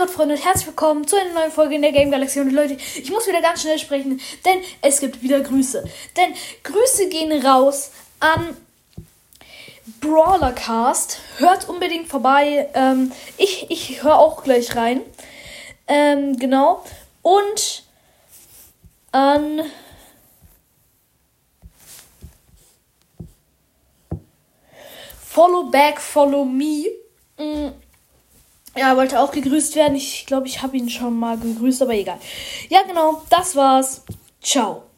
Gott, Freunde, und herzlich willkommen zu einer neuen Folge in der Game Galaxy. Und Leute, ich muss wieder ganz schnell sprechen, denn es gibt wieder Grüße. Denn Grüße gehen raus an Brawlercast. Hört unbedingt vorbei. Ähm, ich ich höre auch gleich rein. Ähm, genau. Und an. Follow back, follow me. Mm. Ja, wollte auch gegrüßt werden. Ich glaube, ich habe ihn schon mal gegrüßt, aber egal. Ja, genau, das war's. Ciao.